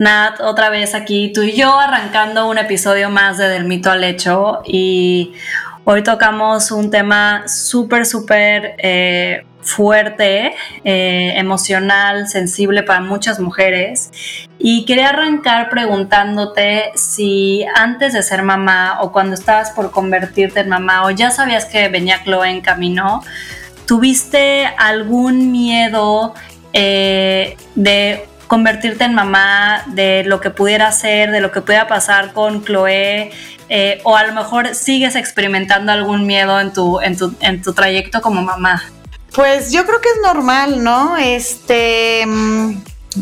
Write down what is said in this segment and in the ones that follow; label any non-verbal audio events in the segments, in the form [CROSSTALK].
Nat, otra vez aquí tú y yo arrancando un episodio más de Del mito al hecho y hoy tocamos un tema súper, súper eh, fuerte, eh, emocional, sensible para muchas mujeres. Y quería arrancar preguntándote si antes de ser mamá o cuando estabas por convertirte en mamá o ya sabías que venía Chloe en camino, ¿tuviste algún miedo eh, de convertirte en mamá, de lo que pudiera ser, de lo que pudiera pasar con Chloe, eh, o a lo mejor sigues experimentando algún miedo en tu, en tu, en tu trayecto como mamá. Pues yo creo que es normal, ¿no? Este. Mm,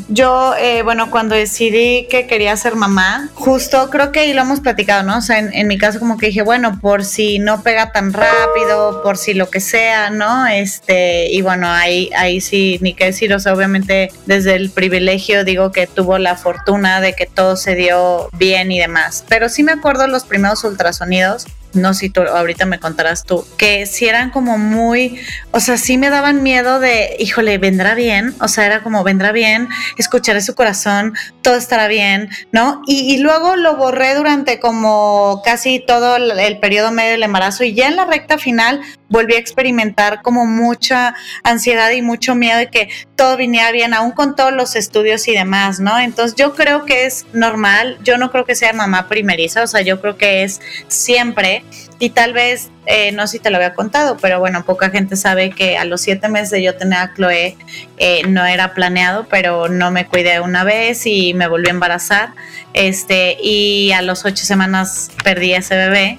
yo, eh, bueno, cuando decidí que quería ser mamá, justo creo que ahí lo hemos platicado, ¿no? O sea, en, mi caso como que dije, bueno, por si no pega tan rápido, por si lo que sea, ¿no? Este, y bueno, ahí, ahí sí, ni qué decir, o sea, obviamente desde el privilegio digo que tuvo la fortuna de que todo se dio bien y demás. Pero sí me acuerdo los primeros ultrasonidos no si tú ahorita me contarás tú, que si eran como muy, o sea, sí me daban miedo de, híjole, vendrá bien, o sea, era como, vendrá bien, escucharé su corazón, todo estará bien, ¿no? Y, luego lo borré durante como casi todo el, el periodo medio del embarazo y ya en la recta final volví a experimentar como mucha ansiedad y mucho miedo de que todo viniera bien, aún con todos los estudios y demás, ¿no? Entonces yo creo que es normal, yo no creo que sea mamá primeriza, o sea, yo creo que es siempre y tal vez, eh, no sé si te lo había contado, pero bueno, poca gente sabe que a los siete meses de yo tener a Chloe eh, no era planeado, pero no me cuidé una vez y me volví a embarazar, este, y a los ocho semanas perdí ese bebé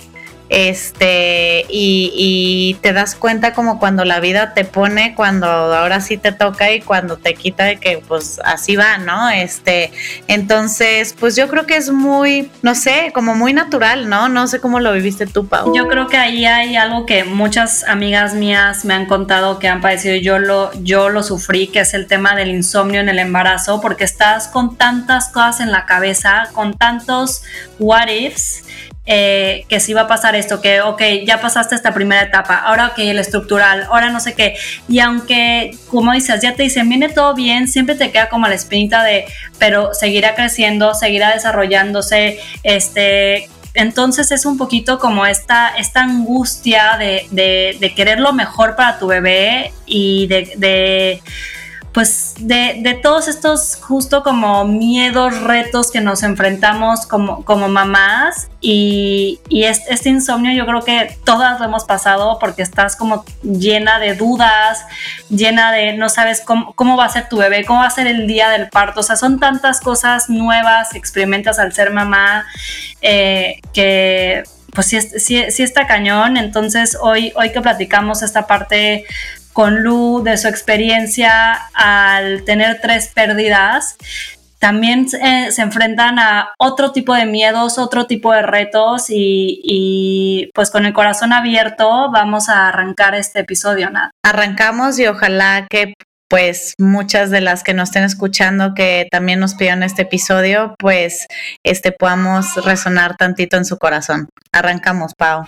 este y, te das cuenta como cuando la vida te pone cuando ahora sí te toca y cuando te quita de que pues así va no este entonces pues yo creo que es muy no sé como muy natural no no sé cómo lo viviste tú Pau. Yo creo que ahí hay algo que muchas amigas mías me han contado que han padecido yo lo yo lo sufrí que es el tema del insomnio en el embarazo porque estás con tantas cosas en la cabeza con tantos what ifs eh, que si va a pasar esto, que, ok, ya pasaste esta primera etapa, ahora, ok, el estructural, ahora no sé qué. Y aunque, como dices, ya te dicen, viene todo bien, siempre te queda como la espinita de, pero seguirá creciendo, seguirá desarrollándose, este, entonces es un poquito como esta, esta angustia de, de, de querer lo mejor para tu bebé y de, pues de, todos estos justo como miedos, retos que nos enfrentamos como, como mamás y, este, insomnio yo creo que todas lo hemos pasado porque estás como llena de dudas, llena de no sabes cómo, cómo va a ser tu bebé, cómo va a ser el día del parto, o sea, son tantas cosas nuevas experimentas al ser mamá eh, que pues sí, sí, sí, está cañón. Entonces, hoy, hoy que platicamos esta parte con Lu de su experiencia al tener tres pérdidas, también eh, se enfrentan a otro tipo de miedos, otro tipo de retos y, pues con el corazón abierto vamos a arrancar este episodio. Arrancamos y ojalá que pues muchas de las que nos estén escuchando que también nos pidan este episodio, pues este podamos resonar tantito en su corazón. Arrancamos, Pau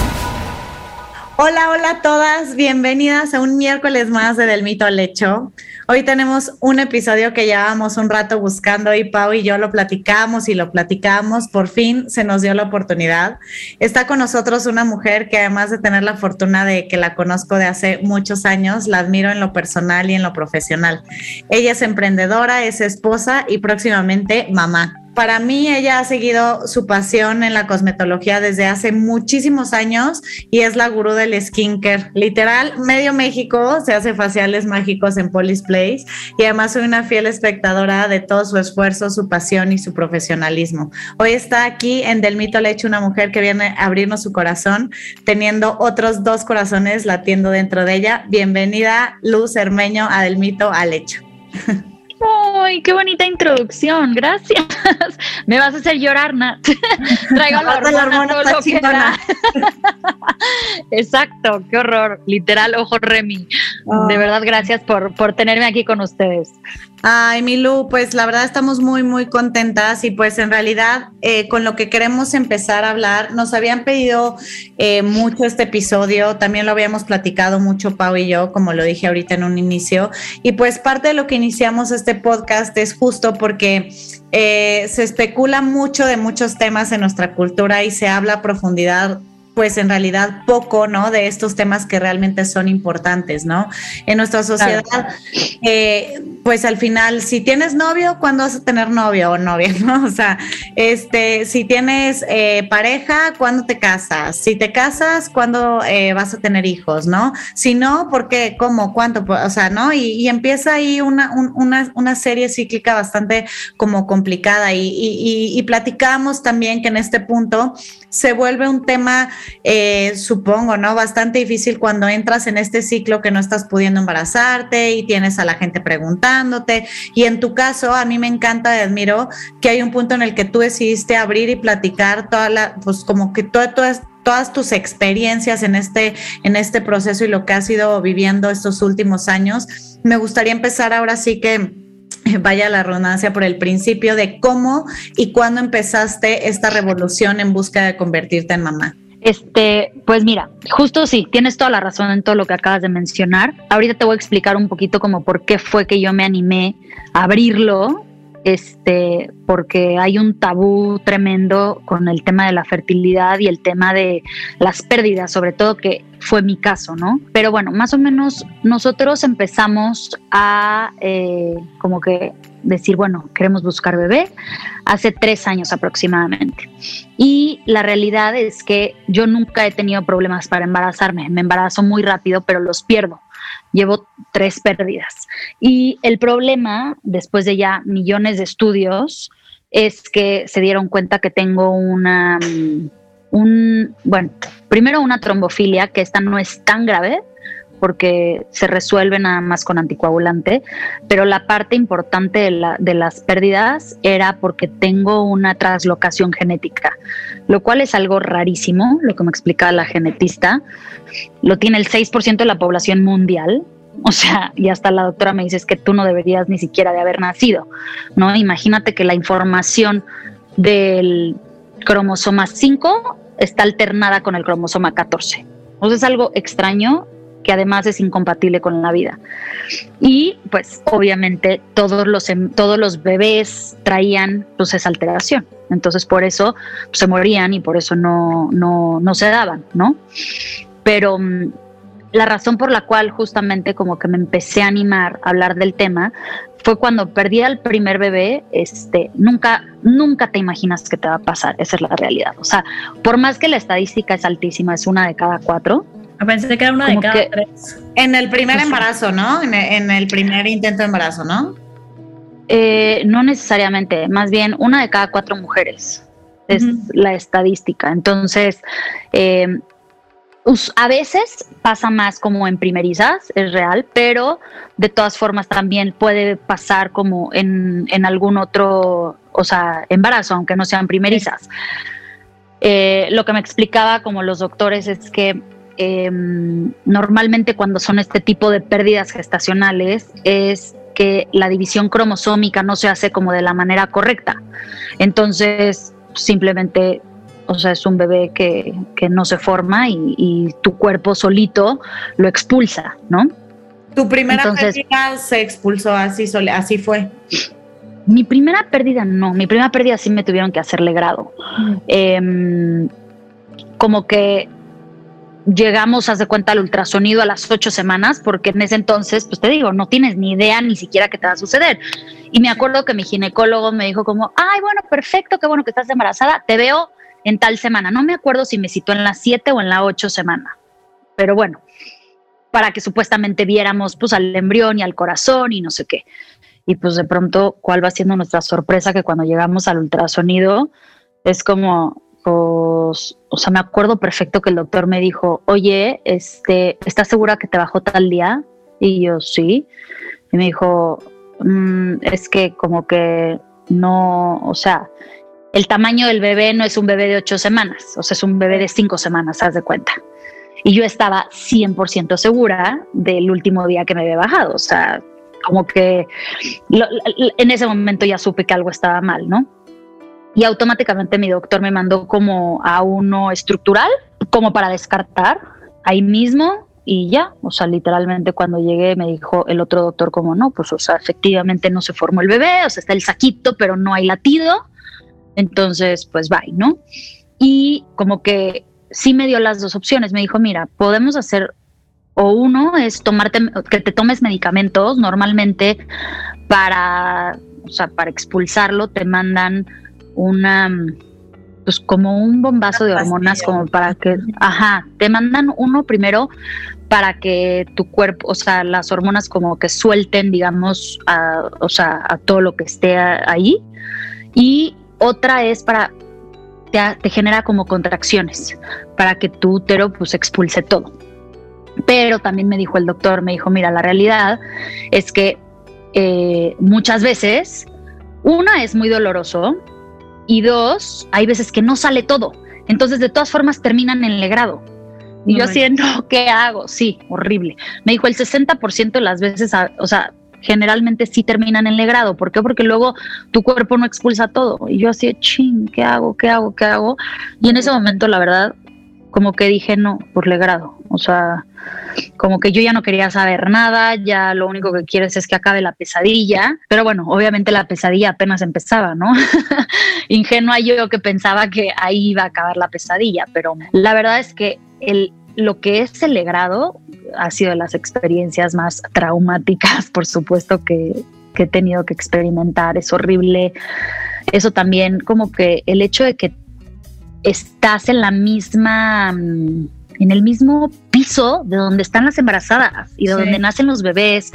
Hola, hola a todas, bienvenidas a un miércoles más de Del Mito al Hecho. Hoy tenemos un episodio que llevábamos un rato buscando y Pau y yo lo platicamos y lo platicamos. Por fin se nos dio la oportunidad. Está con nosotros una mujer que además de tener la fortuna de que la conozco de hace muchos años, la admiro en lo personal y en lo profesional. Ella es emprendedora, es esposa y próximamente mamá. Para mí ella ha seguido su pasión en la cosmetología desde hace muchísimos años y es la gurú del skincare. Literal, medio México se hace faciales mágicos en Polis Place y además soy una fiel espectadora de todo su esfuerzo, su pasión y su profesionalismo. Hoy está aquí en Del Mito Leche una mujer que viene a abrirnos su corazón, teniendo otros dos corazones latiendo dentro de ella. Bienvenida, Luz Hermeño, a Del Mito a Lecho. [LAUGHS] ¡Ay, qué bonita introducción! Gracias. [LAUGHS] Me vas a hacer llorar, Nat. [LAUGHS] Traigo la hormona, la [LAUGHS] Exacto, qué horror. Literal, ojo Remy. De verdad, gracias por, por tenerme aquí con ustedes. Ay, Milu, pues la verdad estamos muy, muy contentas y pues en realidad eh, con lo que queremos empezar a hablar, nos habían pedido eh, mucho este episodio, también lo habíamos platicado mucho Pau y yo, como lo dije ahorita en un inicio, y pues parte de lo que iniciamos este podcast es justo porque eh, se especula mucho de muchos temas en nuestra cultura y se habla a profundidad pues en realidad poco, ¿no? De estos temas que realmente son importantes, ¿no? En nuestra sociedad, eh, pues al final, si tienes novio, ¿cuándo vas a tener novio o novia, [LAUGHS] ¿no? O sea, este, si tienes eh, pareja, ¿cuándo te casas? Si te casas, ¿cuándo eh, vas a tener hijos, ¿no? Si no, ¿por qué? ¿Cómo? ¿Cuánto? O sea, ¿no? Y, empieza ahí una, una, una, serie cíclica bastante como complicada y, y, y platicamos también que en este punto se vuelve un tema eh, supongo, ¿no? Bastante difícil cuando entras en este ciclo que no estás pudiendo embarazarte y tienes a la gente preguntándote. Y en tu caso, a mí me encanta y admiro que hay un punto en el que tú decidiste abrir y platicar toda la, pues como que todas todas tus experiencias en este, en este proceso y lo que has ido viviendo estos últimos años. Me gustaría empezar ahora sí que [LAUGHS] vaya la redundancia por el principio de cómo y cuándo empezaste esta revolución en busca de convertirte en mamá. Este, pues mira, justo sí, tienes toda la razón en todo lo que acabas de mencionar. Ahorita te voy a explicar un poquito como por qué fue que yo me animé a abrirlo, este, porque hay un tabú tremendo con el tema de la fertilidad y el tema de las pérdidas, sobre todo que fue mi caso, ¿no? Pero bueno, más o menos nosotros empezamos a eh, como que decir, bueno, queremos buscar bebé hace tres años aproximadamente. Y la realidad es que yo nunca he tenido problemas para embarazarme. Me embarazo muy rápido, pero los pierdo. Llevo tres pérdidas. Y el problema, después de ya millones de estudios, es que se dieron cuenta que tengo una, mm, un, bueno, primero una trombofilia, que esta no es tan grave, porque se resuelve nada más con anticoagulante, pero la parte importante de, las pérdidas era porque tengo una traslocación genética, lo cual es algo rarísimo, lo que me explicaba la genetista. Lo tiene el 6% de la población mundial, o sea, y hasta la doctora me dice que tú no deberías ni siquiera de haber nacido, ¿no? Imagínate que la información del cromosoma 5 está alternada con el cromosoma 14. Entonces es algo extraño que además es incompatible con la vida. Y pues obviamente todos los, em, todos los bebés traían pues esa alteración. Entonces por eso pues, se morían y por eso no, no, no se daban, ¿no? Pero mm, la razón por la cual justamente como que me empecé a animar a hablar del tema fue cuando perdí al primer bebé, este, nunca, nunca te imaginas que te va a pasar, esa es la realidad. O sea, por más que la estadística es altísima, es una de cada cuatro, pensé que era una de cada tres. En el primer embarazo, ¿no? En el, primer intento de embarazo, ¿no? Eh, no necesariamente, más bien una de cada cuatro mujeres es la estadística. Entonces, eh, a veces pasa más como en primerizas, es real, pero de todas formas también puede pasar como en, algún otro, o sea, embarazo, aunque no sean primerizas. Eh, lo que me explicaba como los doctores es que Em, normalmente cuando son este tipo de pérdidas gestacionales es que la división cromosómica no se hace como de la manera correcta. Entonces, simplemente, o sea, es un bebé que, no se forma y, tu cuerpo solito lo expulsa, ¿no? Tu primera pérdida se expulsó así, así fue. Mi primera pérdida no, mi primera pérdida sí me tuvieron que hacerle grado. Em, como que llegamos, haz de cuenta, al ultrasonido a las ocho semanas, porque en ese entonces, pues te digo, no tienes ni idea ni siquiera qué te va a suceder. Y me acuerdo que mi ginecólogo me dijo como, ay, bueno, perfecto, qué bueno que estás embarazada, te veo en tal semana. No me acuerdo si me citó en la siete o en la ocho semana, pero bueno, para que supuestamente viéramos pues al embrión y al corazón y no sé qué. Y pues de pronto, ¿cuál va siendo nuestra sorpresa? Que cuando llegamos al ultrasonido es como, o sea, me acuerdo perfecto que el doctor me dijo, oye, este, ¿estás segura que te bajó tal día? Y yo, sí. Y me dijo, mm, es que como que no, o sea, el tamaño del bebé no es un bebé de ocho semanas, o sea, es un bebé de cinco semanas, haz de cuenta. Y yo estaba 100% segura del último día que me había bajado, o sea, como que en ese momento ya supe que algo estaba mal, ¿no? Y automáticamente mi doctor me mandó como a uno estructural, como para descartar ahí mismo y ya, o sea, literalmente cuando llegué me dijo el otro doctor como no, pues o sea, efectivamente no se formó el bebé, o sea, está el saquito, pero no hay latido, entonces pues bye, ¿no? Y como que sí me dio las dos opciones, me dijo, mira, podemos hacer o uno es tomarte, que te tomes medicamentos, normalmente para, o sea, para expulsarlo te mandan una, pues como un bombazo de hormonas, como para que, ajá, te mandan uno primero para que tu cuerpo, o sea, las hormonas como que suelten, digamos, a, o sea, a todo lo que esté ahí. Y otra es para, te, te genera como contracciones, para que tu útero pues expulse todo. Pero también me dijo el doctor, me dijo, mira, la realidad es que eh, muchas veces, una es muy doloroso y dos, hay veces que no sale todo. Entonces, de todas formas, terminan en legrado. Y yo así, no, [LAUGHS] ¿qué hago? Sí, horrible. Me dijo, el 60% de las veces, o sea, generalmente sí terminan en legrado. ¿Por qué? Porque luego tu cuerpo no expulsa todo. Y yo así, ching, ¿qué hago? ¿Qué hago? ¿Qué hago? Y en ese momento, la verdad, como que dije no, por legrado. O sea, como que yo ya no quería saber nada, ya lo único que quieres es que acabe la pesadilla. Pero bueno, obviamente la pesadilla apenas empezaba, ¿no? [LAUGHS] Ingenua yo que pensaba que ahí iba a acabar la pesadilla, pero la verdad es que el, lo que es el legrado ha sido de las experiencias más traumáticas, por supuesto, que, que he tenido que experimentar. Es horrible. Eso también, como que el hecho de que estás en la misma, mm, en el mismo piso de donde están las embarazadas y de donde nacen los bebés.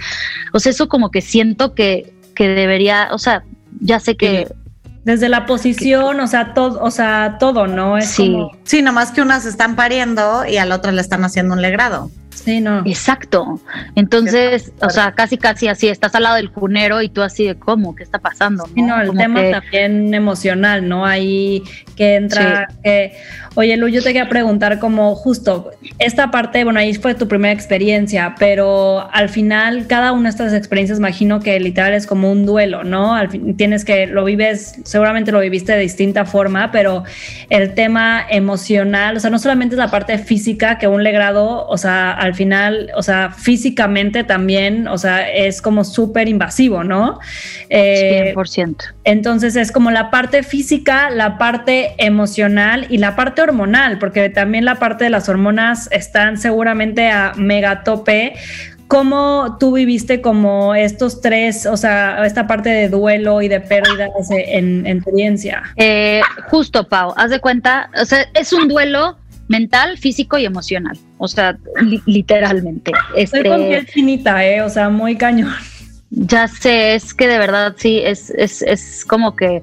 O sea, eso como que siento que, que debería, o sea, ya sé que... Desde la posición, o sea, todo, o sea, todo, ¿no? Es sí. Como... Sí, nomás que unas están pariendo y a la otra le están haciendo un legrado. Sí, no. Exacto. Entonces, o sea, casi, casi así, estás al lado del cunero y tú así de cómo, ¿qué está pasando? ¿no? no, el tema también emocional, ¿no? Ahí que entra, oye Lu, yo te quería preguntar como justo esta parte, bueno, ahí fue tu primera experiencia, pero al final cada una de estas experiencias imagino que literal es como un duelo, ¿no? Al fin, tienes que, lo vives, seguramente lo viviste de distinta forma, pero el tema emocional, o sea, no solamente es la parte física que un legrado, o sea, al final, o sea, físicamente también, o sea, es como súper invasivo, ¿no? Eh, 100%. Entonces es como la parte física, la parte emocional y la parte hormonal, porque también la parte de las hormonas están seguramente a megatope. ¿Cómo tú viviste como estos tres, o sea, esta parte de duelo y de pérdida en, en tu experiencia? Eh, justo, Pau, haz de cuenta, o sea, es un duelo mental, físico y emocional. O sea, literalmente. Estoy con este, piel finita, ¿eh? O sea, muy cañón. Ya sé, es que de verdad sí, es, es, es como que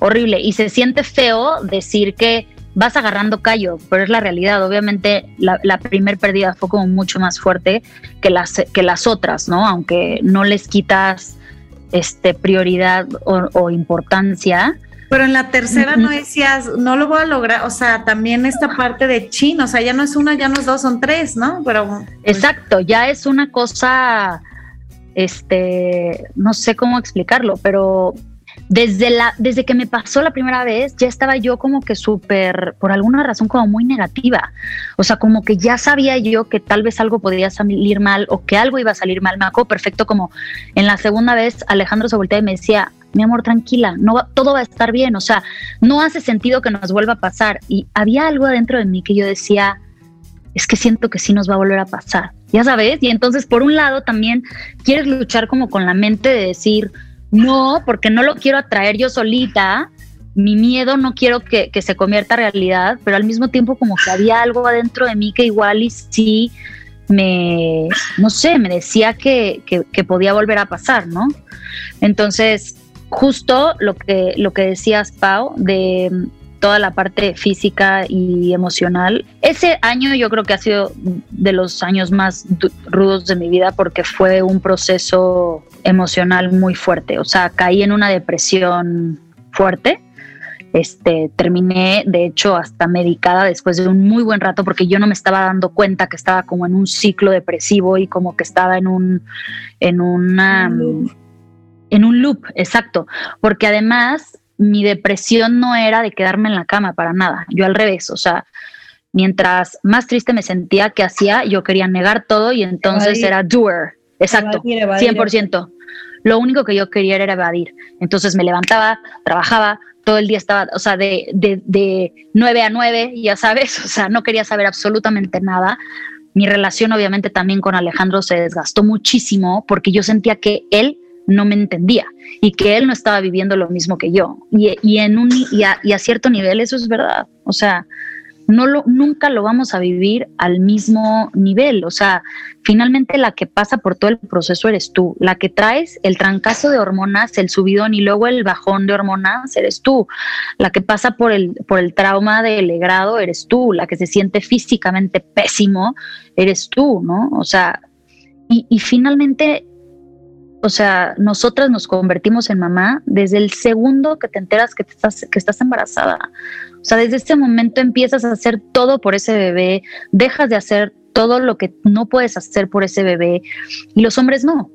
horrible. Y se siente feo decir que vas agarrando callo, pero es la realidad. Obviamente la, la primer pérdida fue como mucho más fuerte que las, que las otras, ¿no? Aunque no les quitas este, prioridad o, o importancia, pero en la tercera no decías, no lo voy a lograr, o sea, también esta parte de chin, o sea, ya no es una, ya no es dos, son tres, ¿no? Pero pues, Exacto, ya es una cosa este, no sé cómo explicarlo, pero desde la desde que me pasó la primera vez ya estaba yo como que súper por alguna razón como muy negativa. O sea como que ya sabía yo que tal vez algo podría salir mal o que algo iba a salir mal. Me acuerdo perfecto como en la segunda vez Alejandro se voltea y me decía mi amor, tranquila, no todo va a estar bien, o sea, no hace sentido que nos vuelva a pasar. Y había algo adentro de mí que yo decía, es que siento que sí nos va a volver a pasar, ya sabes, y entonces por un lado también quieres luchar como con la mente de decir, no, porque no lo quiero atraer yo solita, mi miedo no quiero que, se convierta realidad, pero al mismo tiempo como que había algo adentro de mí que igual y sí me, no sé, me decía que, que, podía volver a pasar, ¿no? Entonces, justo lo que, lo que decías, Pau, de toda la parte física y emocional. Ese año yo creo que ha sido de los años más rudos de mi vida porque fue un proceso emocional muy fuerte. O sea, caí en una depresión fuerte. Este, terminé, de hecho, hasta medicada después de un muy buen rato porque yo no me estaba dando cuenta que estaba como en un ciclo depresivo y como que estaba en un, en una, en un loop, exacto. Porque además mi depresión no era de quedarme en la cama para nada, yo al revés, o sea, mientras más triste me sentía que hacía, yo quería negar todo y entonces era doer, exacto, 100%. Lo único que yo quería era evadir. Entonces me levantaba, trabajaba, todo el día estaba, o sea, de, de, de 9 a 9, ya sabes, [LAUGHS] o sea, no quería saber absolutamente nada. Mi relación obviamente también con Alejandro se desgastó muchísimo porque yo sentía que él no me entendía y que él no estaba viviendo lo mismo que yo. Y, en un, y a, cierto nivel eso es verdad. O sea, no lo, nunca lo vamos a vivir al mismo nivel. O sea, finalmente la que pasa por todo el proceso eres tú. La que traes el trancazo de hormonas, el subidón y luego el bajón de hormonas eres tú. La que pasa por el, por el trauma del grado eres tú. La que se siente físicamente pésimo eres tú, ¿no? O sea, y finalmente o sea, nosotras nos convertimos en mamá desde el segundo que te enteras que, estás, que estás embarazada. O sea, desde ese momento empiezas a hacer todo por ese bebé, dejas de hacer todo lo que no puedes hacer por ese bebé y los hombres no.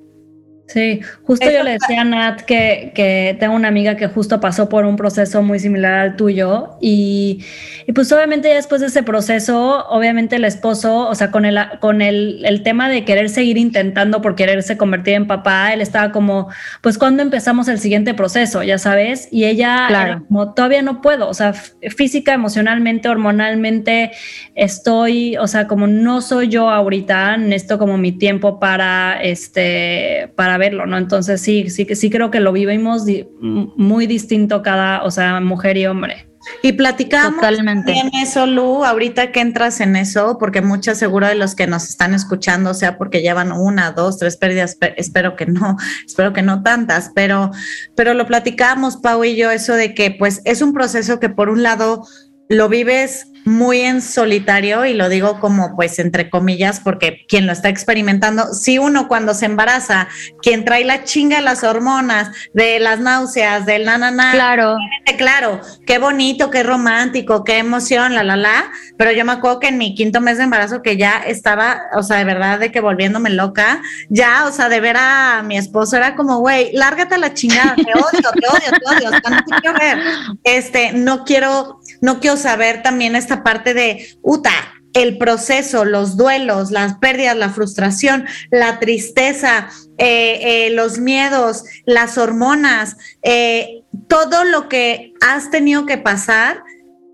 Sí, justo yo le decía a Nat que, que, tengo una amiga que justo pasó por un proceso muy similar al tuyo y, y, pues obviamente ya después de ese proceso, obviamente el esposo, o sea, con, el, con el, el, tema de querer seguir intentando por quererse convertir en papá, él estaba como, pues cuando empezamos el siguiente proceso, ya sabes, y ella claro. como, todavía no puedo, o sea, física, emocionalmente, hormonalmente, estoy, o sea, como no soy yo ahorita, necesito como mi tiempo para, este, para verlo, ¿no? Entonces sí, sí, sí creo que lo vivimos muy distinto cada, o sea, mujer y hombre. Y platicamos Totalmente. en eso, Lu, ahorita que entras en eso, porque muchas seguro de los que nos están escuchando, sea porque llevan una, dos, tres pérdidas, espero que no, [LAUGHS] espero que no tantas, pero, pero lo platicamos, Pau y yo, eso de que pues es un proceso que por un lado lo vives muy en solitario y lo digo como pues entre comillas porque quien lo está experimentando, si uno cuando se embaraza, quien trae la chinga de las hormonas, de las náuseas, del na, na, claro, claro, qué bonito, qué romántico, qué emoción, la, la, la, pero yo me acuerdo que en mi quinto mes de embarazo que ya estaba, o sea, de verdad de que volviéndome loca, ya, o sea, de ver a mi esposo era como, güey, lárgate a la chingada, te odio, te odio, te odio, o sea, no te quiero ver, este, no quiero, no quiero saber también esta parte de, Uta, el proceso, los duelos, las pérdidas, la frustración, la tristeza, eh, eh, los miedos, las hormonas, eh, todo lo que has tenido que pasar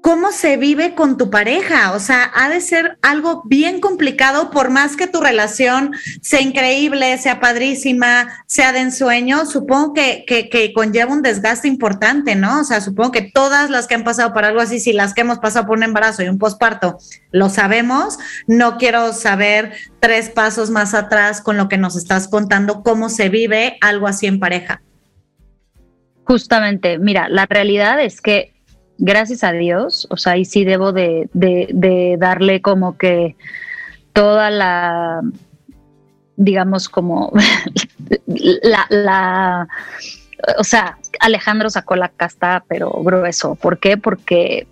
cómo se vive con tu pareja. O sea, ha de ser algo bien complicado, por más que tu relación sea increíble, sea padrísima, sea de ensueño, supongo que, que, conlleva un desgaste importante, ¿no? O sea, supongo que todas las que han pasado por algo así, si las que hemos pasado por un embarazo y un posparto, lo sabemos, no quiero saber tres pasos más atrás con lo que nos estás contando, cómo se vive algo así en pareja. Justamente, mira, la realidad es que gracias a Dios, o sea, y sí debo de, darle como que toda la, digamos, como [LAUGHS] la, la, o sea, Alejandro sacó la casta, pero grueso. ¿Por qué? Porque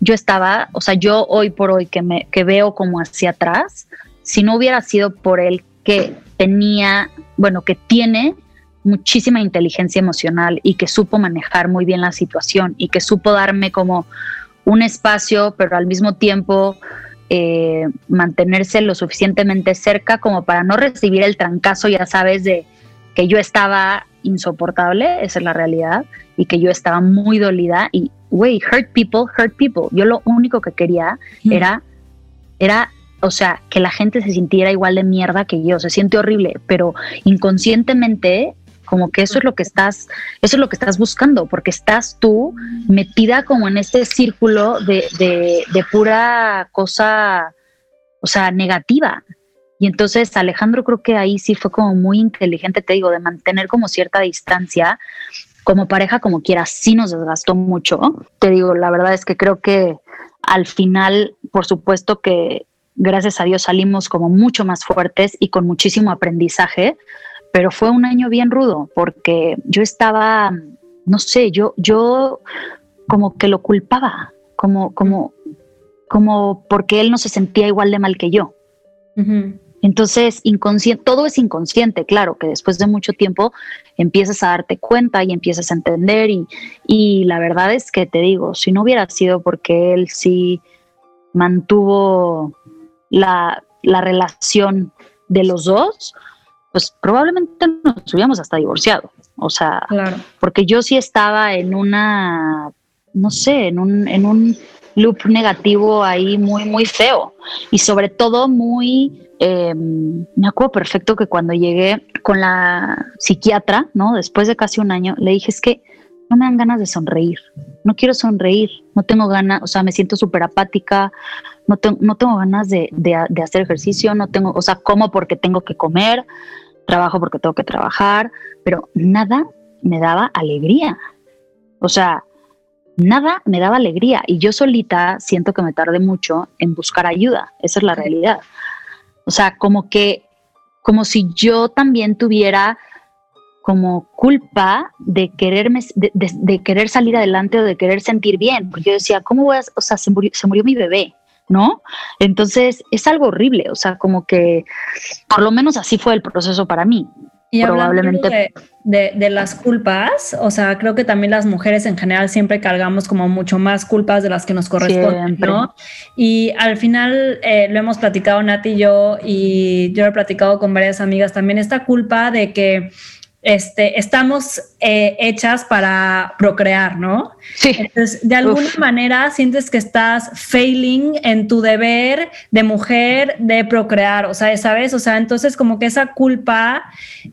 yo estaba, o sea, yo hoy por hoy que me que veo como hacia atrás, si no hubiera sido por él que tenía, bueno, que tiene muchísima inteligencia emocional y que supo manejar muy bien la situación y que supo darme como un espacio, pero al mismo tiempo eh, mantenerse lo suficientemente cerca como para no recibir el trancazo, ya sabes, de que yo estaba insoportable, esa es la realidad, y que yo estaba muy dolida y, güey, hurt people, hurt people. Yo lo único que quería mm. era, era o sea, que la gente se sintiera igual de mierda que yo, se siente horrible, pero inconscientemente como que eso es lo que estás, eso es lo que estás buscando, porque estás tú metida como en este círculo de, de, de pura cosa, o sea, negativa. Y entonces Alejandro creo que ahí sí fue como muy inteligente, te digo, de mantener como cierta distancia, como pareja, como quiera, sí nos desgastó mucho. Te digo, la verdad es que creo que al final, por supuesto que gracias a Dios salimos como mucho más fuertes y con muchísimo aprendizaje, pero fue un año bien rudo porque yo estaba, no sé, yo, yo como que lo culpaba, como, como, como porque él no se sentía igual de mal que yo. Entonces, inconsciente, todo es inconsciente, claro, que después de mucho tiempo empiezas a darte cuenta y empiezas a entender y, y la verdad es que te digo, si no hubiera sido porque él sí mantuvo la, la relación de los dos, pues probablemente nos hubiéramos hasta divorciado. O sea, porque yo sí estaba en una, no sé, en un, en un loop negativo ahí muy, muy feo. Y sobre todo muy, em, me acuerdo perfecto que cuando llegué con la psiquiatra, ¿no? Después de casi un año, le dije, es que no me dan ganas de sonreír, no quiero sonreír, no tengo ganas, o sea, me siento súper apática, no, no tengo ganas de, de, hacer ejercicio, no tengo, o sea, como porque tengo que comer, trabajo porque tengo que trabajar, pero nada me daba alegría. O sea, nada me daba alegría y yo solita siento que me tardé mucho en buscar ayuda, esa es la realidad. O sea, como que, como si yo también tuviera como culpa de quererme, de, querer salir adelante o de querer sentir bien, porque yo decía, ¿cómo voy a, o sea, se murió mi bebé, ¿no? Entonces es algo horrible, o sea, como que por lo menos así fue el proceso para mí. Y probablemente de, de, las culpas, o sea, creo que también las mujeres en general siempre cargamos como mucho más culpas de las que nos corresponden, ¿no? Y al final eh, lo hemos platicado Nati y yo, y yo he platicado con varias amigas también, esta culpa de que este, estamos eh, hechas para procrear, ¿no? Sí. Entonces, de alguna manera sientes que estás failing en tu deber de mujer de procrear, o sea, ¿sabes? O sea, entonces como que esa culpa...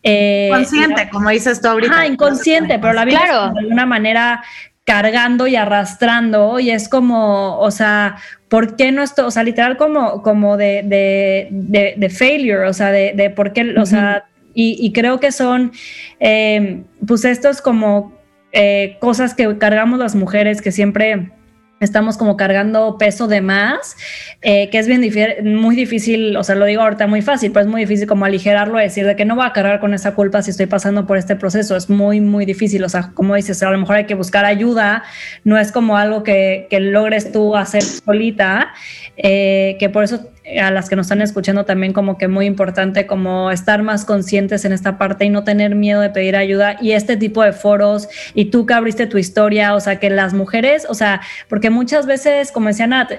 Eh, inconsciente, como dices tú ahorita. Ah, inconsciente, pero la vida de alguna manera cargando y arrastrando y es como, o sea, ¿por qué no esto? O sea, literal como, como de, de, de, failure, o sea, de, de por qué, o sea, y, creo que son, eh, pues estos como eh, cosas que cargamos las mujeres que siempre estamos como cargando peso de más, eh, que es muy difícil, o sea, lo digo ahorita muy fácil, pero es muy difícil como aligerarlo, decir de que no voy a cargar con esa culpa si estoy pasando por este proceso, es muy, muy difícil, o sea, como dices, a lo mejor hay que buscar ayuda, no es como algo que, que logres tú hacer solita, eh, que por eso a las que nos están escuchando también como que muy importante como estar más conscientes en esta parte y no tener miedo de pedir ayuda y este tipo de foros y tú que abriste tu historia, o sea, que las mujeres, o sea, porque muchas veces, como decía Nat,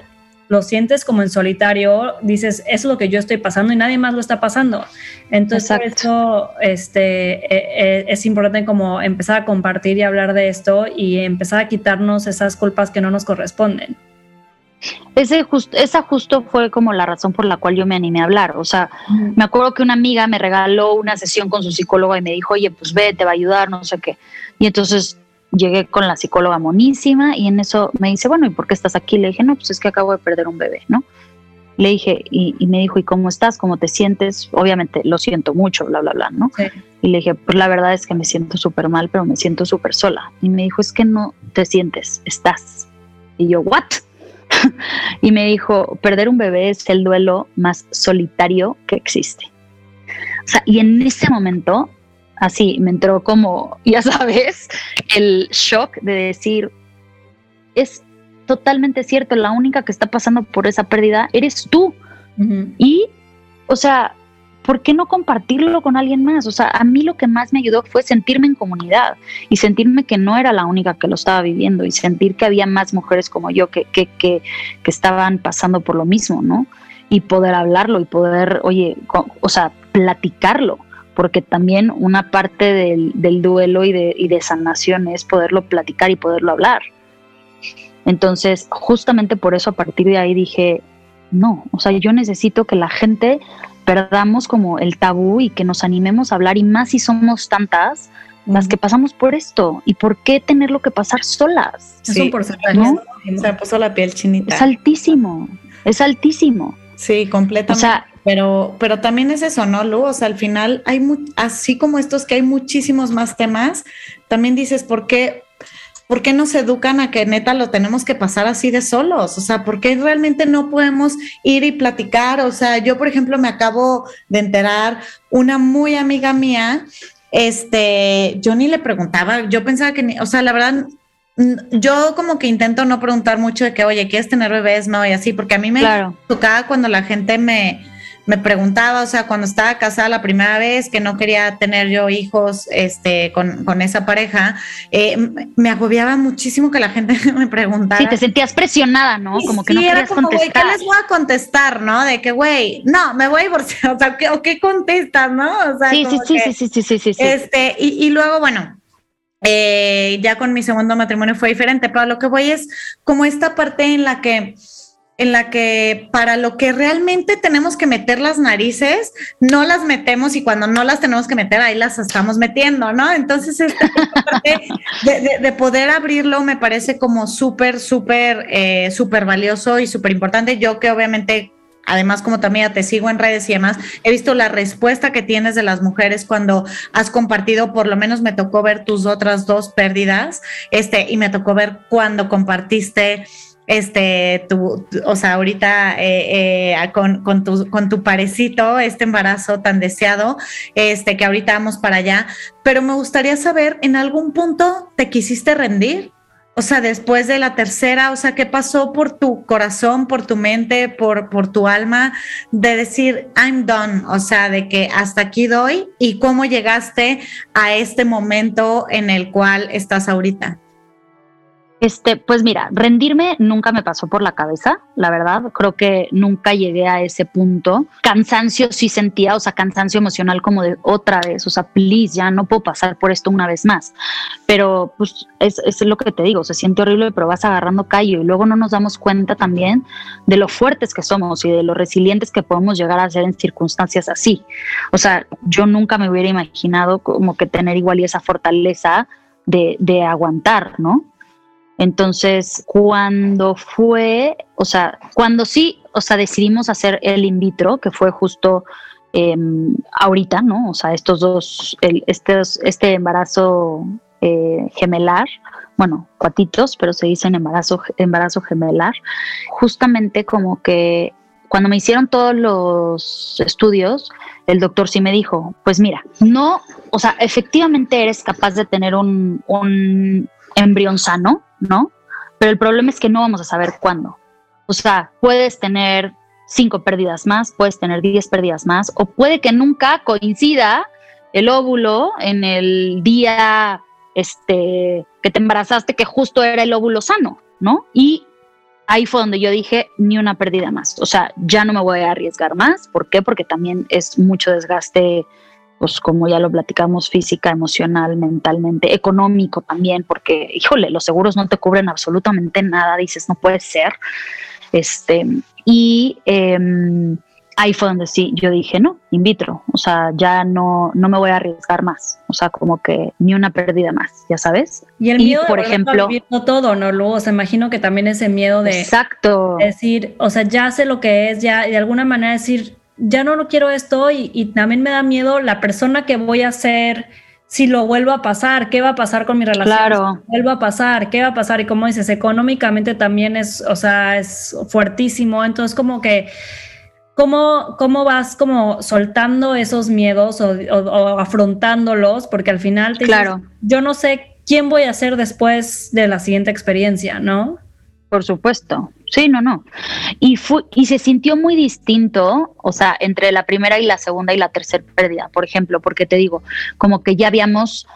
lo sientes como en solitario, dices, eso es lo que yo estoy pasando y nadie más lo está pasando. Entonces, por eso este, e, e, es importante como empezar a compartir y hablar de esto y empezar a quitarnos esas culpas que no nos corresponden. Ese esa justo fue como la razón por la cual yo me animé a hablar. O sea, me acuerdo que una amiga me regaló una sesión con su psicóloga y me dijo, oye, pues ve, te va a ayudar, no sé qué. Y entonces llegué con la psicóloga monísima y en eso me dice, bueno, ¿y por qué estás aquí? Le dije, no, pues es que acabo de perder un bebé, ¿no? Le dije, y, me dijo, ¿y cómo estás? ¿Cómo te sientes? Obviamente lo siento mucho, bla, bla, bla, ¿no? Y le dije, pues la verdad es que me siento súper mal, pero me siento súper sola. Y me dijo, es que no te sientes, estás. Y yo, ¿what? [LAUGHS] y me dijo, perder un bebé es el duelo más solitario que existe. O sea, y en ese momento, así, me entró como, [LAUGHS] ya sabes, el shock de decir, es totalmente cierto, la única que está pasando por esa pérdida eres tú. Y, o sea, ¿por qué no compartirlo con alguien más? O sea, a mí lo que más me ayudó fue sentirme en comunidad y sentirme que no era la única que lo estaba viviendo y sentir que había más mujeres como yo que, que, que, estaban pasando por lo mismo, ¿no? Y poder hablarlo y poder, oye, o sea, platicarlo, porque también una parte del, del duelo y de, y de sanación es poderlo platicar y poderlo hablar. Entonces, justamente por eso a partir de ahí dije, no, o sea, yo necesito que la gente perdamos como el tabú y que nos animemos a hablar y más si somos tantas las que pasamos por esto y por qué tenerlo que pasar solas. Es un porcentaje. ¿no? Se puso la piel chinita. Es altísimo, es altísimo. Sí, completamente. O sea, pero, pero también es eso, ¿no, Lu? O sea, al final hay, así como estos que hay muchísimos más temas, también dices, ¿por qué ¿por qué nos educan a que neta lo tenemos que pasar así de solos? O sea, ¿por qué realmente no podemos ir y platicar? O sea, yo, por ejemplo, me acabo de enterar, una muy amiga mía, este, yo ni le preguntaba, yo pensaba que, o sea, la verdad, yo como que intento no preguntar mucho de que, oye, ¿quieres tener bebés? No, y así, porque a mí me tocaba cuando la gente me, me preguntaba, o sea, cuando estaba casada la primera vez, que no quería tener yo hijos este, con, con esa pareja, eh, me agobiaba muchísimo que la gente [LAUGHS] me preguntara. Sí, te sentías presionada, ¿no? Como sí, que no querías como, contestar. ¿Qué les voy a contestar, no? De que, güey, no, me voy a divorciar, [LAUGHS] o sea, ¿qué, o qué contestas, no? Sí, sí, sí, sí, sí, sí, sí, sí, Este, y, y luego, bueno, eh, ya con mi segundo matrimonio fue diferente, pero lo que voy es como esta parte en la que en la que para lo que realmente tenemos que meter las narices, no las metemos y cuando no las tenemos que meter, ahí las estamos metiendo, ¿no? Entonces, esta parte de, poder abrirlo me parece como súper, súper, eh, súper valioso y súper importante. Yo que obviamente además como también te sigo en redes y demás, he visto la respuesta que tienes de las mujeres cuando has compartido, por lo menos me tocó ver tus otras dos pérdidas, este, y me tocó ver cuando compartiste este, tu, o sea, ahorita eh, eh, con, con, tu, con tu parecito, este embarazo tan deseado, este, que ahorita vamos para allá, pero me gustaría saber, ¿en algún punto te quisiste rendir? O sea, después de la tercera, o sea, ¿qué pasó por tu corazón, por tu mente, por, por tu alma de decir, I'm done? O sea, de que hasta aquí doy y cómo llegaste a este momento en el cual estás ahorita. Este, pues mira, rendirme nunca me pasó por la cabeza, la verdad. Creo que nunca llegué a ese punto. Cansancio sí sentía, o sea, cansancio emocional como de otra vez, o sea, please, ya no puedo pasar por esto una vez más. Pero pues es, es lo que te digo, se siente horrible, pero vas agarrando callo y luego no nos damos cuenta también de lo fuertes que somos y de lo resilientes que podemos llegar a ser en circunstancias así. O sea, yo nunca me hubiera imaginado como que tener igual esa fortaleza de, de aguantar, ¿no? Entonces, cuando fue, o sea, cuando sí, o sea, decidimos hacer el in vitro, que fue justo em, ahorita, ¿no? O sea, estos dos, el, este embarazo eh, gemelar, bueno, cuatitos, pero se dicen embarazo, embarazo gemelar, justamente como que cuando me hicieron todos los estudios, el doctor sí me dijo, pues mira, no, o sea, efectivamente eres capaz de tener un, un embrión sano, ¿no? Pero el problema es que no vamos a saber cuándo. O sea, puedes tener cinco pérdidas más, puedes tener diez pérdidas más, o puede que nunca coincida el óvulo en el día este, que te embarazaste, que justo era el óvulo sano, ¿no? Y ahí fue donde yo dije, ni una pérdida más. O sea, ya no me voy a arriesgar más. ¿Por qué? Porque también es mucho desgaste pues como ya lo platicamos, física, emocional, mentalmente, económico también, porque, híjole, los seguros no te cubren absolutamente nada, dices, no puede ser. Este, y em, ahí fue donde sí, yo dije, no, in vitro, o sea, ya no, no me voy a arriesgar más, o sea, como que ni una pérdida más, ya sabes. Y el miedo, por ejemplo, todo, ¿no? Luego, o sea, imagino que también ese miedo de exacto. decir, o sea, ya sé lo que es, ya de alguna manera decir, ya no lo quiero esto y, también me da miedo la persona que voy a ser si lo vuelvo a pasar, ¿qué va a pasar con mi relación? Claro. Si vuelvo a pasar, ¿qué va a pasar? Y como dices, económicamente también es, o sea, es fuertísimo. Entonces, como que, ¿cómo, cómo vas como soltando esos miedos o, afrontándolos? Porque al final, te claro. yo no sé quién voy a ser después de la siguiente experiencia, ¿no? Por supuesto. Sí, no, no. Y, fue, y se sintió muy distinto, o sea, entre la primera y la segunda y la tercera pérdida, por ejemplo, porque te digo, como que ya habíamos,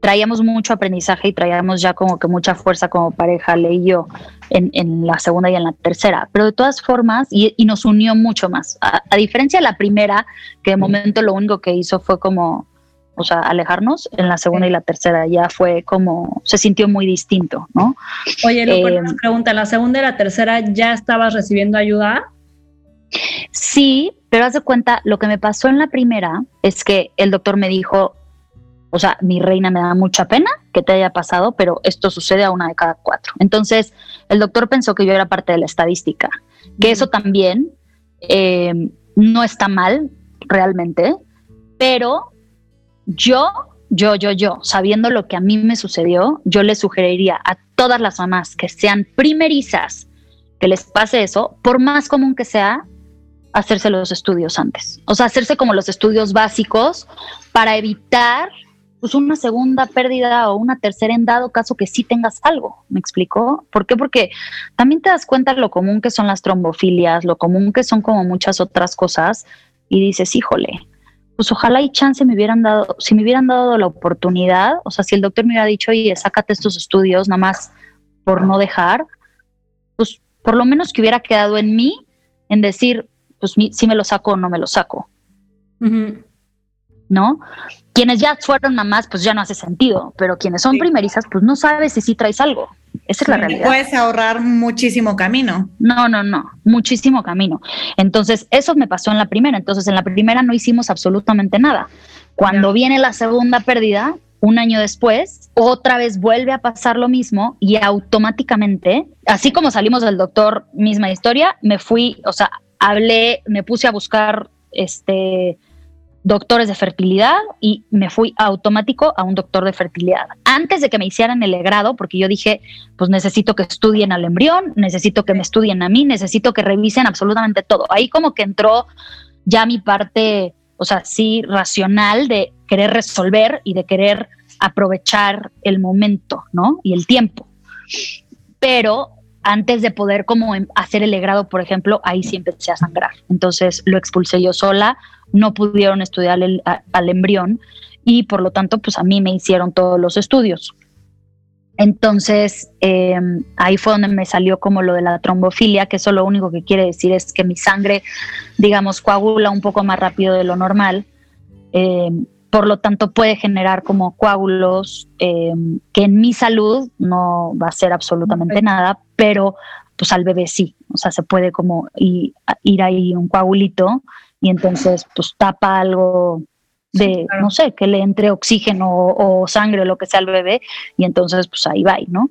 traíamos mucho aprendizaje y traíamos ya como que mucha fuerza como pareja, leí yo, en, en la segunda y en la tercera, pero de todas formas, y, nos unió mucho más. A, a, diferencia de la primera, que de momento lo único que hizo fue como o sea, alejarnos, en la segunda y la tercera ya fue como, se sintió muy distinto, ¿no? Oye, una eh, pregunta, ¿en la segunda y la tercera ya estabas recibiendo ayuda? Sí, pero haz de cuenta, lo que me pasó en la primera es que el doctor me dijo, o sea, mi reina me da mucha pena que te haya pasado, pero esto sucede a una de cada cuatro. Entonces, el doctor pensó que yo era parte de la estadística, que eso también eh, no está mal realmente, pero yo, yo, yo, yo, sabiendo lo que a mí me sucedió, yo le sugeriría a todas las mamás que sean primerizas que les pase eso, por más común que sea, hacerse los estudios antes. O sea, hacerse como los estudios básicos para evitar pues una segunda pérdida o una tercera en dado caso que sí tengas algo. ¿Me explicó? ¿Por qué? Porque también te das cuenta lo común que son las trombofilias, lo común que son como muchas otras cosas y dices, híjole, pues ojalá y chance me hubieran dado, si me hubieran dado la oportunidad, o sea, si el doctor me hubiera dicho, oye, sácate estos estudios nada más por no dejar, pues por lo menos que hubiera quedado en mí en decir, pues si me lo saco o no me lo saco. ¿No? Quienes ya fueron mamás, pues ya no hace sentido, pero quienes son primerizas, pues no sabes si sí traes algo. Esa es la realidad. Puedes ahorrar muchísimo camino. No, no, no, muchísimo camino. Entonces, eso me pasó en la primera. Entonces, en la primera no hicimos absolutamente nada. Cuando viene la segunda pérdida, un año después, otra vez vuelve a pasar lo mismo y automáticamente, así como salimos del doctor, misma historia, me fui, o sea, hablé, me puse a buscar este doctores de fertilidad y me fui automático a un doctor de fertilidad. Antes de que me hicieran el grado, porque yo dije, pues necesito que estudien al embrión, necesito que me estudien a mí, necesito que revisen absolutamente todo. Ahí como que entró ya mi parte, o sea, sí, racional de querer resolver y de querer aprovechar el momento, ¿no? Y el tiempo. Pero antes de poder como em, hacer el grado, por ejemplo, ahí sí empecé a sangrar. Entonces lo expulsé yo sola, no pudieron estudiar el, al embrión y por lo tanto, pues a mí me hicieron todos los estudios. Entonces, em, ahí fue donde me salió como lo de la trombofilia, que eso lo único que quiere decir es que mi sangre, digamos, coagula un poco más rápido de lo normal. Em, por lo tanto, puede generar como coágulos em, que en mi salud no va a ser absolutamente nada, pero pues al bebé sí. O sea, se puede como ir ahí un coagulito y entonces pues tapa algo de, no sé, que le entre oxígeno o, sangre o lo que sea al bebé y entonces pues ahí va, ¿no?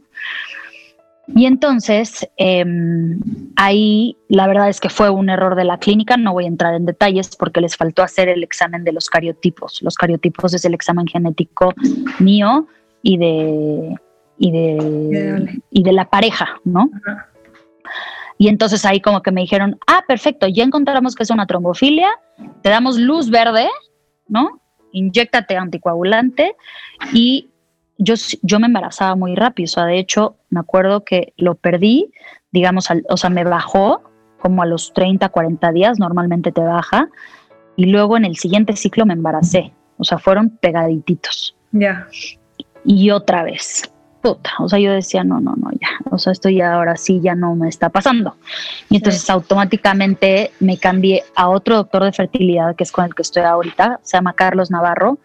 Y entonces em, ahí la verdad es que fue un error de la clínica, no voy a entrar en detalles porque les faltó hacer el examen de los cariotipos. Los cariotipos es el examen genético mío y de, y de, y de la pareja, ¿no? Y entonces ahí como que me dijeron, ah, perfecto, ya encontramos que es una trombofilia, te damos luz verde, ¿no? Inyéctate anticoagulante y yo, yo me embarazaba muy rápido, o sea, de hecho me acuerdo que lo perdí, digamos, o sea, me bajó como a los 30, 40 días, normalmente te baja, y luego en el siguiente ciclo me embaracé, o sea, fueron pegadititos. Ya. Y otra vez, puta, o sea, yo decía, no, no, no, ya, o sea, esto ya ahora sí ya no me está pasando. Y entonces automáticamente me cambié a otro doctor de fertilidad, que es con el que estoy ahorita, se llama Carlos Navarro,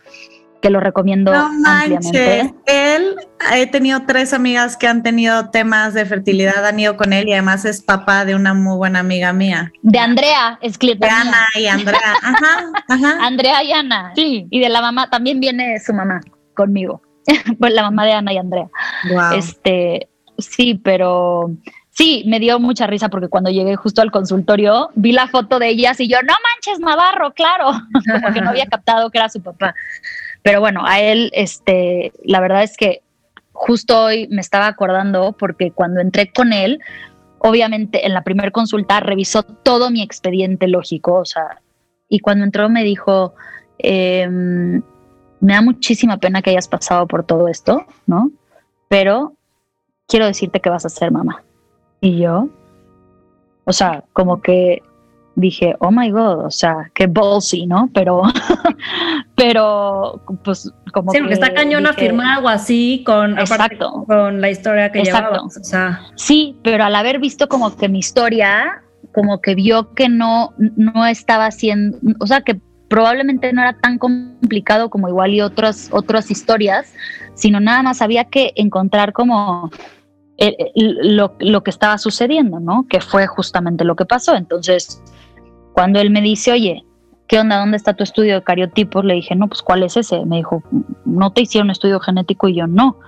que lo recomiendo no ampliamente. Él, he tenido tres amigas que han tenido temas de fertilidad, han ido con él y además es papá de una muy buena amiga mía. De Andrea, es cliente. De Ana y Andrea, [LAUGHS] ajá, ajá. Andrea y Ana, sí, y de la mamá, también viene su mamá conmigo. [LAUGHS] pues la mamá de Ana y Andrea. Este, sí, pero sí, me dio mucha risa porque cuando llegué justo al consultorio vi la foto de ellas y yo, no manches, Navarro, claro, [LAUGHS] como que no había captado que era su papá. Pero bueno, a él, este, la verdad es que justo hoy me estaba acordando porque cuando entré con él, obviamente en la primera consulta revisó todo mi expediente lógico, o sea, y cuando entró me dijo, eh, me da muchísima pena que hayas pasado por todo esto, ¿no? Pero quiero decirte que vas a ser mamá. Y yo, o sea, como que dije, oh my god, o sea, qué ballsy, ¿no? Pero, [LAUGHS] pero, pues, como sí, porque está cañón afirmar algo así con, exacto, con la historia que exacto. o sea. Sí, pero al haber visto como que mi historia, como que vio que no, no estaba haciendo, o sea, que probablemente no era tan complicado como igual y otras, otras historias, sino nada más había que encontrar como lo, que estaba sucediendo, ¿no? Que fue justamente lo que pasó. Entonces, Cuando él me dice, oye, ¿qué onda? ¿Dónde está tu estudio de cariotipos? Le dije, no, pues ¿cuál es ese? Me dijo, ¿no te hicieron estudio genético? Y yo, no.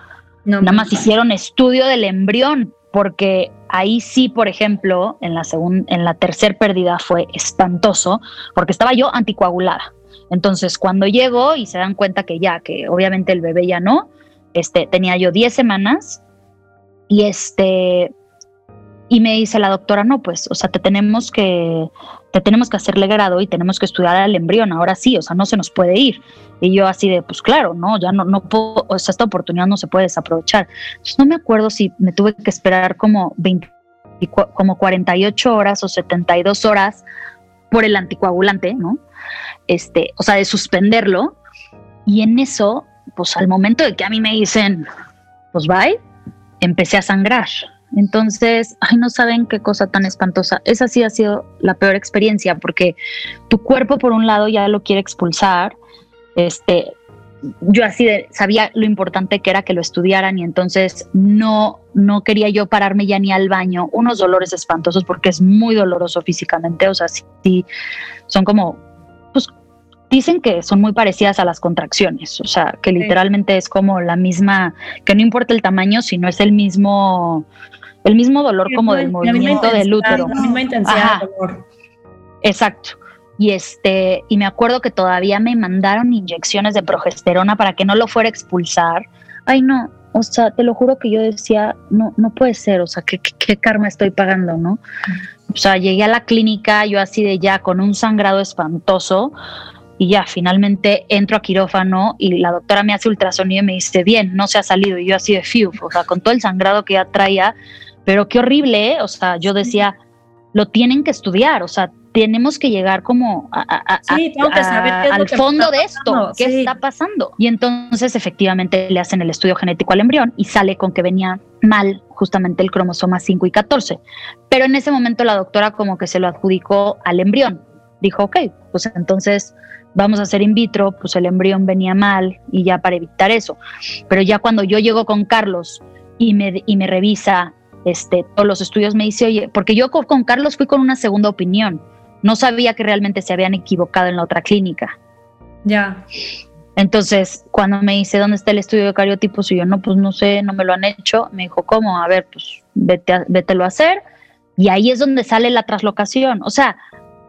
no Nada más hicieron estudio del embrión, porque ahí sí, por ejemplo, en la, en la tercera pérdida fue espantoso, porque estaba yo anticoagulada. Entonces, cuando llego y se dan cuenta que ya, que obviamente el bebé ya no, este, tenía yo 10 semanas y este, y me dice la doctora, no, pues, o sea, te tenemos que, te tenemos que hacerle grado y tenemos que estudiar al embrión, ahora sí, o sea, no se nos puede ir. Y yo así de, pues claro, no, ya no, no puedo, o sea, esta oportunidad no se puede desaprovechar. Entonces, no me acuerdo si me tuve que esperar como 20, como 48 horas o 72 horas por el anticoagulante, ¿no? Este, o sea, de suspenderlo. Y en eso, pues al momento de que a mí me dicen, pues bye, empecé a sangrar. Entonces, ay, no saben qué cosa tan espantosa. Esa sí ha sido la peor experiencia porque tu cuerpo por un lado ya lo quiere expulsar. Este, yo así sabía lo importante que era que lo estudiaran y entonces no no quería yo pararme ya ni al baño. Unos dolores espantosos porque es muy doloroso físicamente, o sea, sí son como pues dicen que son muy parecidas a las contracciones, o sea, que literalmente es como la misma, que no importa el tamaño, sino es el mismo el mismo dolor como del movimiento del útero. La misma intensidad dolor. Exacto. Y este, y me acuerdo que todavía me mandaron inyecciones de progesterona para que no lo fuera a expulsar. Ay, no, o sea, te lo juro que yo decía, no, no puede ser, o sea, ¿qué, qué, karma estoy pagando, no? O sea, llegué a la clínica, yo así de ya, con un sangrado espantoso, y ya, finalmente entro a quirófano y la doctora me hace ultrasonido y me dice, bien, no se ha salido, y yo así de fiu, o sea, con todo el sangrado que ya traía, pero qué horrible, ¿eh? O sea, yo decía, lo tienen que estudiar, o sea, tenemos que llegar como a, al fondo de esto, qué está pasando. Y entonces efectivamente le hacen el estudio genético al embrión y sale con que venía mal justamente el cromosoma 5 y 14. Pero en ese momento la doctora como que se lo adjudicó al embrión. Dijo, ok, pues entonces vamos a hacer in vitro, pues el embrión venía mal y ya para evitar eso. Pero ya cuando yo llego con Carlos y me, y me revisa este, todos los estudios me dice, oye, porque yo con Carlos fui con una segunda opinión. No sabía que realmente se habían equivocado en la otra clínica. Ya. Entonces, cuando me dice dónde está el estudio de cariotipos, y yo no, pues no sé, no me lo han hecho, me dijo, ¿cómo? A ver, pues vete a, vételo a hacer. Y ahí es donde sale la traslocación. O sea,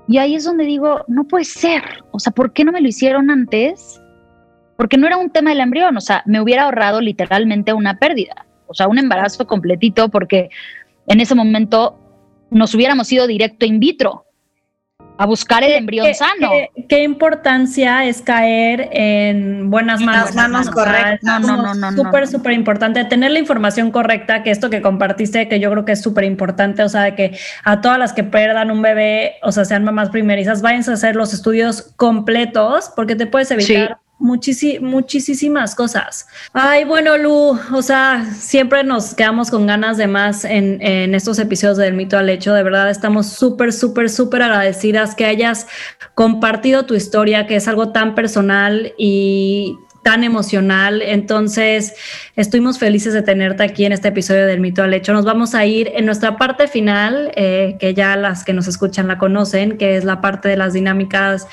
y ahí es donde digo, no puede ser. O sea, ¿por qué no me lo hicieron antes? Porque no era un tema del embrión. O sea, me hubiera ahorrado literalmente una pérdida o sea, un embarazo completito, porque en ese momento nos hubiéramos ido directo in vitro a buscar el embrión sano. ¿qué, importancia es caer en buenas manos? Las manos correctas. No, no, no, no. Súper, súper importante. Tener la información correcta, que esto que compartiste, que yo creo que es súper importante, o sea, de que a todas las que pierdan un bebé, o sea, sean mamás primerizas, váyanse a hacer los estudios completos, porque te puedes evitar muchísimas cosas. Ay, bueno, Lu, o sea, siempre nos quedamos con ganas de más en, en estos episodios del mito al hecho. De verdad, estamos súper, súper, súper agradecidas que hayas compartido tu historia, que es algo tan personal y tan emocional. Entonces, estuvimos felices de tenerte aquí en este episodio del mito al hecho. Nos vamos a ir en nuestra parte final, eh, que ya las que nos escuchan la conocen, que es la parte de las dinámicas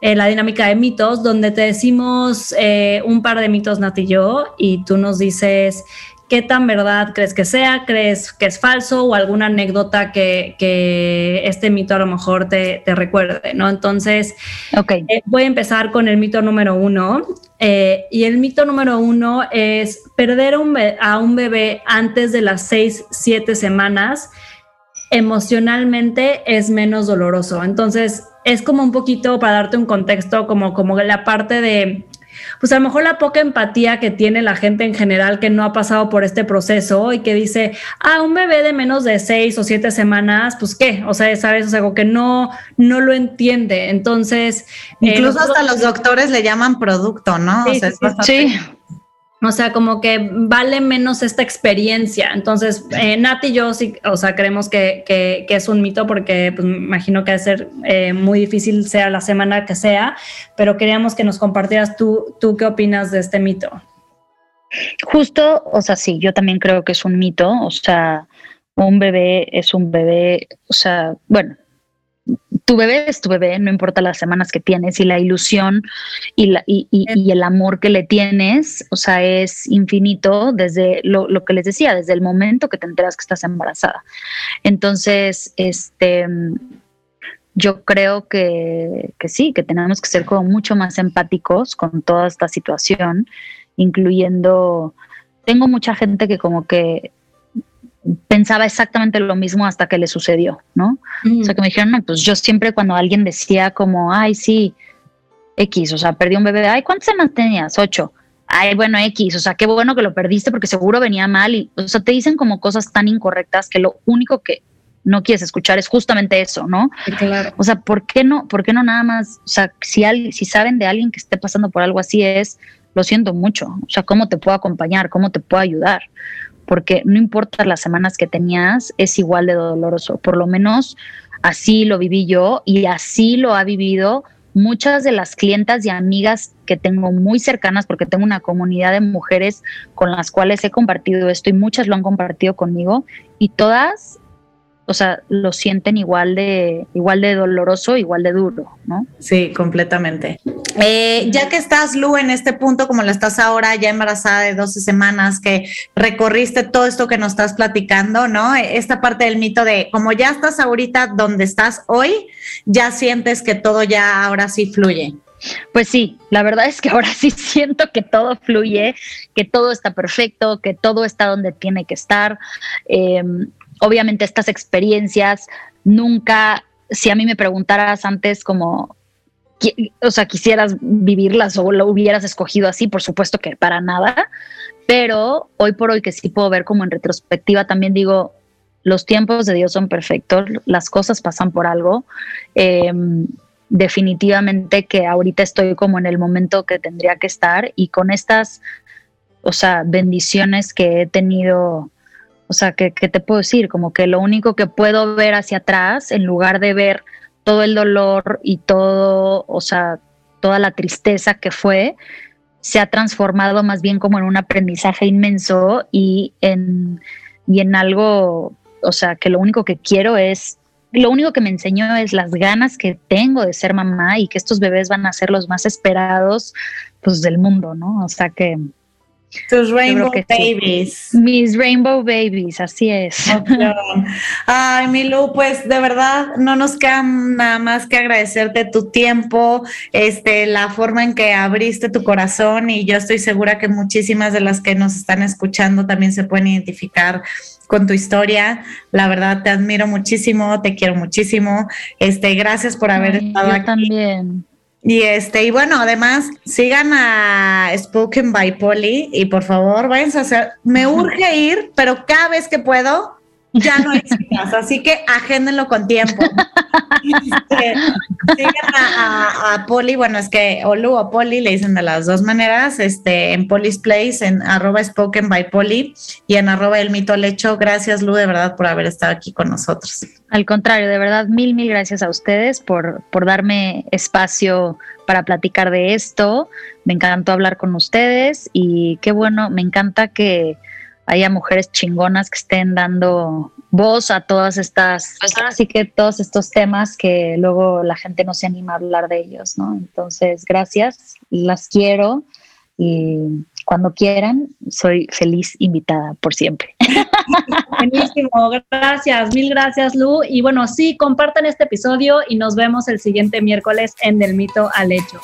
eh, la dinámica de mitos, donde te decimos eh, un par de mitos, Nati y yo, y tú nos dices qué tan verdad crees que sea, crees que es falso o alguna anécdota que, este mito a lo mejor te, recuerde, ¿no? Entonces, okay. Eh, voy a empezar con el mito número uno. y el mito número uno es perder a un bebé antes de las seis, siete semanas emocionalmente es menos doloroso. Entonces, es como un poquito para darte un contexto, como, como la parte de, pues a lo mejor la poca empatía que tiene la gente en general que no ha pasado por este proceso y que dice, ah, un bebé de menos de seis o siete semanas, pues qué, o sea, sabes, o sea, algo que no, no lo entiende. Entonces, eh, incluso hasta los doctores le llaman producto, ¿no? Sí, sí. O sea, como que vale menos esta experiencia. Entonces, eh, Nati y yo sí, o sea, creemos que, es un mito porque pues, me imagino que va a ser eh, muy difícil, sea la semana que sea, pero queríamos que nos compartieras tú, tú qué opinas de este mito. Justo, o sea, sí, yo también creo que es un mito, o sea, un bebé es un bebé, o sea, bueno, tu bebé es tu bebé, no importa las semanas que tienes y la ilusión y, la, y, y, el amor que le tienes, o sea, es infinito desde lo, lo, que les decía, desde el momento que te enteras que estás embarazada. Entonces, este, yo creo que, que sí, que tenemos que ser como mucho más empáticos con toda esta situación, incluyendo, tengo mucha gente que como que pensaba exactamente lo mismo hasta que le sucedió, ¿no? O sea, que me dijeron, no, pues yo siempre cuando alguien decía como, ay, sí, X, o sea, perdí un bebé, ay, ¿cuántas semanas tenías? Ocho. Ay, bueno, X, o sea, qué bueno que lo perdiste porque seguro venía mal y, o sea, te dicen como cosas tan incorrectas que lo único que no quieres escuchar es justamente eso, ¿no? Claro. O sea, ¿por qué no, por qué no nada más, o sea, si, si saben de alguien que esté pasando por algo así es, lo siento mucho, o sea, ¿cómo te puedo acompañar? ¿Cómo te puedo ayudar? Porque no importa las semanas que tenías, es igual de doloroso. Por lo menos así lo viví yo y así lo ha vivido muchas de las clientas y amigas que tengo muy cercanas, porque tengo una comunidad de mujeres con las cuales he compartido esto y muchas lo han compartido conmigo y todas o sea, lo sienten igual de, igual de doloroso, igual de duro, ¿no? Sí, completamente. Eh, ya que estás, Lu, en este punto, como lo estás ahora, ya embarazada de 12 semanas, que recorriste todo esto que nos estás platicando, ¿no? Esta parte del mito de como ya estás ahorita donde estás hoy, ya sientes que todo ya ahora sí fluye. Pues sí, la verdad es que ahora sí [LAUGHS] siento que todo fluye, que todo está perfecto, que todo está donde tiene que estar. Eh, obviamente estas experiencias nunca, si a mí me preguntaras antes como, o sea, quisieras vivirlas o lo hubieras escogido así, por supuesto que para nada, pero hoy por hoy que sí puedo ver como en retrospectiva, también digo, los tiempos de Dios son perfectos, las cosas pasan por algo. Em, definitivamente que ahorita estoy como en el momento que tendría que estar y con estas, o sea, bendiciones que he tenido o sea, ¿qué, te puedo decir? Como que lo único que puedo ver hacia atrás, en lugar de ver todo el dolor y todo, o sea, toda la tristeza que fue, se ha transformado más bien como en un aprendizaje inmenso y en, y en algo, o sea, que lo único que quiero es, lo único que me enseñó es las ganas que tengo de ser mamá y que estos bebés van a ser los más esperados, pues, del mundo, ¿no? O sea que tus Rainbow Babies. Mis Rainbow Babies, así es. Ay, Milu, pues de verdad no nos queda nada más que agradecerte tu tiempo, este, la forma en que abriste tu corazón y yo estoy segura que muchísimas de las que nos están escuchando también se pueden identificar con tu historia. La verdad te admiro muchísimo, te quiero muchísimo. Este, gracias por haber estado aquí. También. Y este, y bueno, además, sigan a Spoken by Polly y por favor, váyanse a hacer. Me urge [LAUGHS] ir, pero cada vez que puedo, ya no hay así que agéndenlo con tiempo. Este, sigan a, a, Poli, bueno, es que Olu o Poli le dicen de las dos maneras, este, en Poli's Place, en arroba spoken by Poli y en arroba el mito al hecho. Gracias, Lu, de verdad, por haber estado aquí con nosotros. Al contrario, de verdad, mil, mil gracias a ustedes por, por darme espacio para platicar de esto. Me encantó hablar con ustedes y qué bueno, me encanta que haya mujeres chingonas que estén dando voz a todas estas, pues ahora sí que todos estos temas que luego la gente no se anima a hablar de ellos, ¿no? Entonces, gracias, las quiero y cuando quieran, soy feliz invitada por siempre. [LAUGHS] Buenísimo, gracias, mil gracias Lu. Y bueno, sí, compartan este episodio y nos vemos el siguiente miércoles en Del Mito al Hecho.